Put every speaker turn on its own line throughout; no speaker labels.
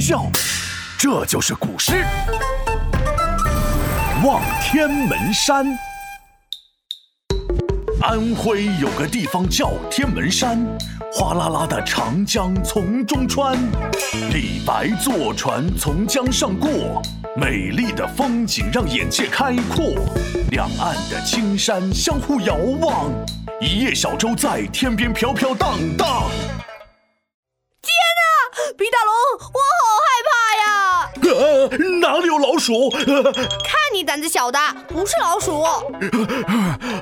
笑，这就是古诗《望天门山》。安徽有个地方叫天门山，哗啦啦的长江从中穿，李白坐船从江上过，美丽的风景让眼界开阔，两岸的青山相互遥望，一叶小舟在天边飘飘荡荡。
天哪，皮大龙，
鼠？呃
看你胆子小的，不是老鼠。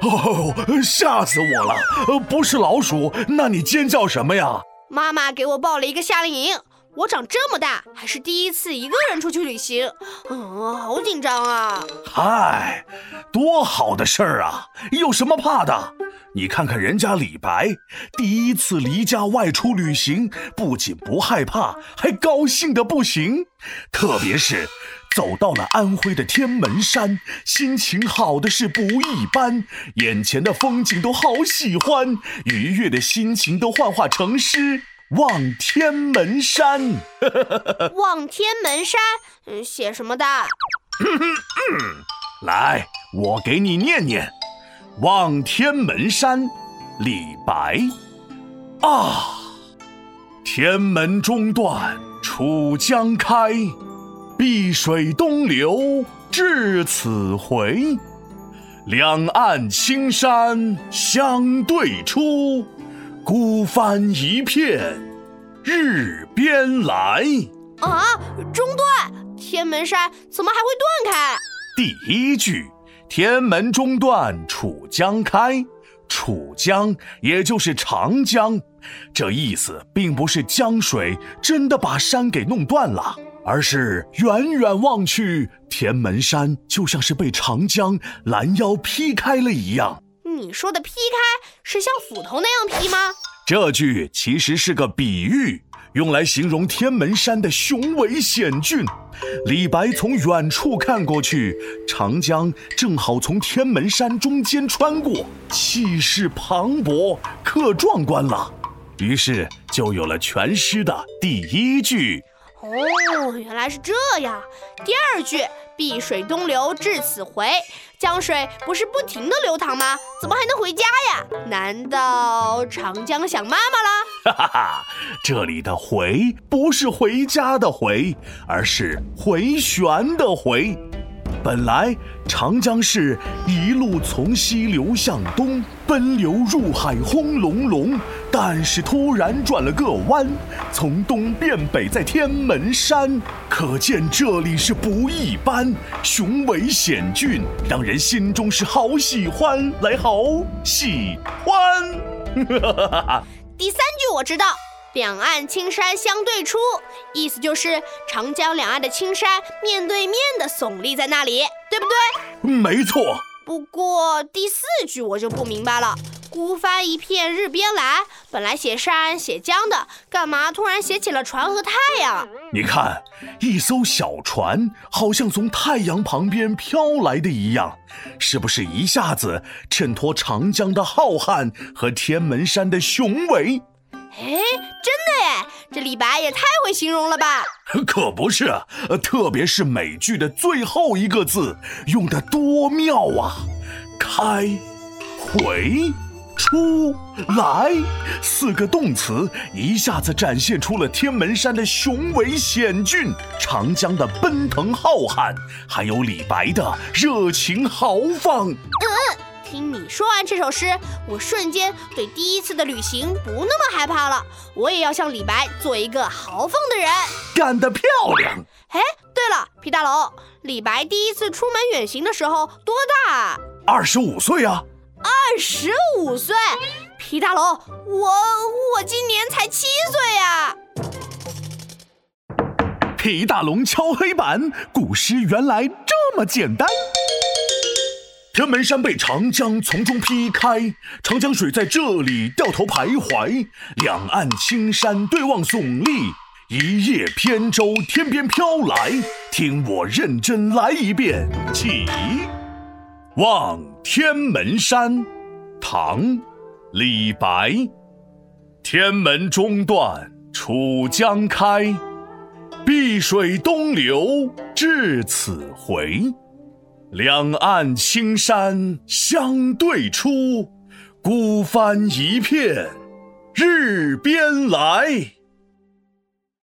哦，吓死我了！呃，不是老鼠，那你尖叫什么呀？
妈妈给我报了一个夏令营，我长这么大还是第一次一个人出去旅行，嗯，好紧张啊！
嗨，多好的事儿啊！有什么怕的？你看看人家李白，第一次离家外出旅行，不仅不害怕，还高兴的不行。特别是走到了安徽的天门山，心情好的是不一般，眼前的风景都好喜欢，愉悦的心情都幻化成诗。望天门山，
望天门山，嗯，写什么的？
来，我给你念念。望天门山，李白。啊，天门中断楚江开，碧水东流至此回。两岸青山相对出，孤帆一片日边来。
啊，中断！天门山怎么还会断开？
第一句“天门中断楚江开”，楚江也就是长江，这意思并不是江水真的把山给弄断了，而是远远望去，天门山就像是被长江拦腰劈开了一样。
你说的劈开是像斧头那样劈吗？
这句其实是个比喻，用来形容天门山的雄伟险峻。李白从远处看过去，长江正好从天门山中间穿过，气势磅礴，可壮观了。于是就有了全诗的第一句。
哦，原来是这样。第二句“碧水东流至此回”，江水不是不停的流淌吗？怎么还能回家呀？难道长江想妈妈了？
哈哈哈，这里的“回”不是回家的“回”，而是回旋的“回”。本来长江是一路从西流向东，奔流入海，轰隆隆。但是突然转了个弯，从东变北，在天门山。可见这里是不一般，雄伟险峻，让人心中是好喜欢，来好喜欢。哈哈哈哈。
第三句我知道，两岸青山相对出，意思就是长江两岸的青山面对面的耸立在那里，对不对？
没错。
不过第四句我就不明白了，孤帆一片日边来，本来写山写江的，干嘛突然写起了船和太阳？
你看，一艘小船好像从太阳旁边飘来的一样，是不是一下子衬托长江的浩瀚和天门山的雄伟？
哎，真的耶！这李白也太会形容了吧？
可不是，特别是每句的最后一个字，用的多妙啊！开、回、出、来，四个动词一下子展现出了天门山的雄伟险峻，长江的奔腾浩瀚，还有李白的热情豪放。
听你说完这首诗，我瞬间对第一次的旅行不那么害怕了。我也要像李白做一个豪放的人，
干得漂亮！
哎，对了，皮大龙，李白第一次出门远行的时候多大啊？
二十五岁啊！
二十五岁，皮大龙，我我今年才七岁呀！
皮大龙敲黑板，古诗原来这么简单。天门山被长江从中劈开，长江水在这里掉头徘徊，两岸青山对望耸立，一叶扁舟天边飘来。听我认真来一遍，起。望天门山，唐·李白。天门中断楚江开，碧水东流至此回，两岸青山相对出，孤帆一片日边来。